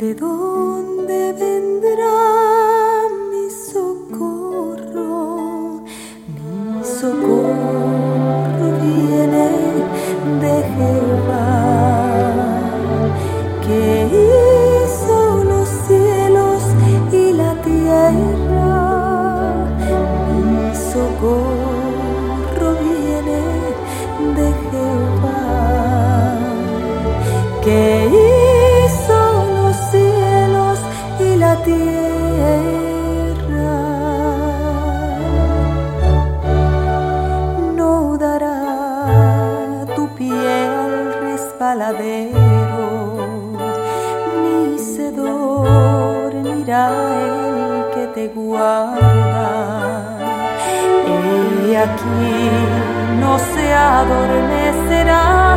¿De dónde vendrá mi socorro? Mi socorro viene de Jehová, que hizo los cielos y la tierra. Mi socorro viene de Jehová, que hizo tierra no dará tu pie al resbaladero, ni se dormirá el que te guarda. He aquí no se adormecerá.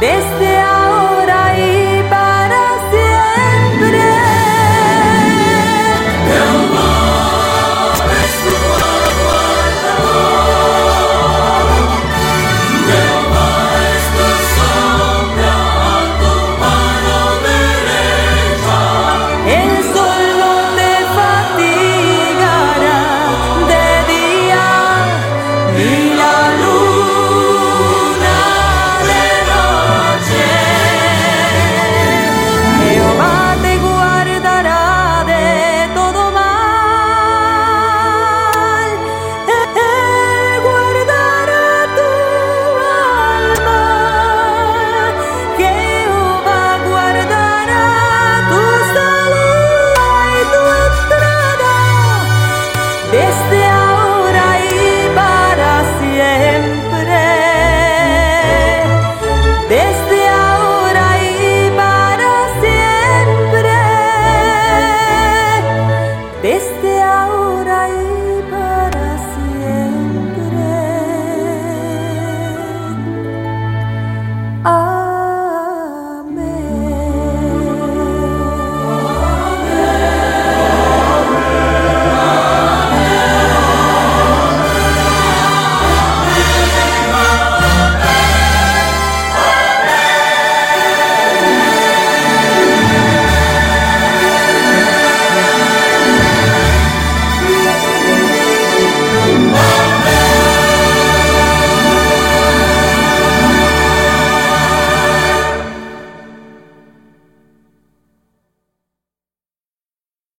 desde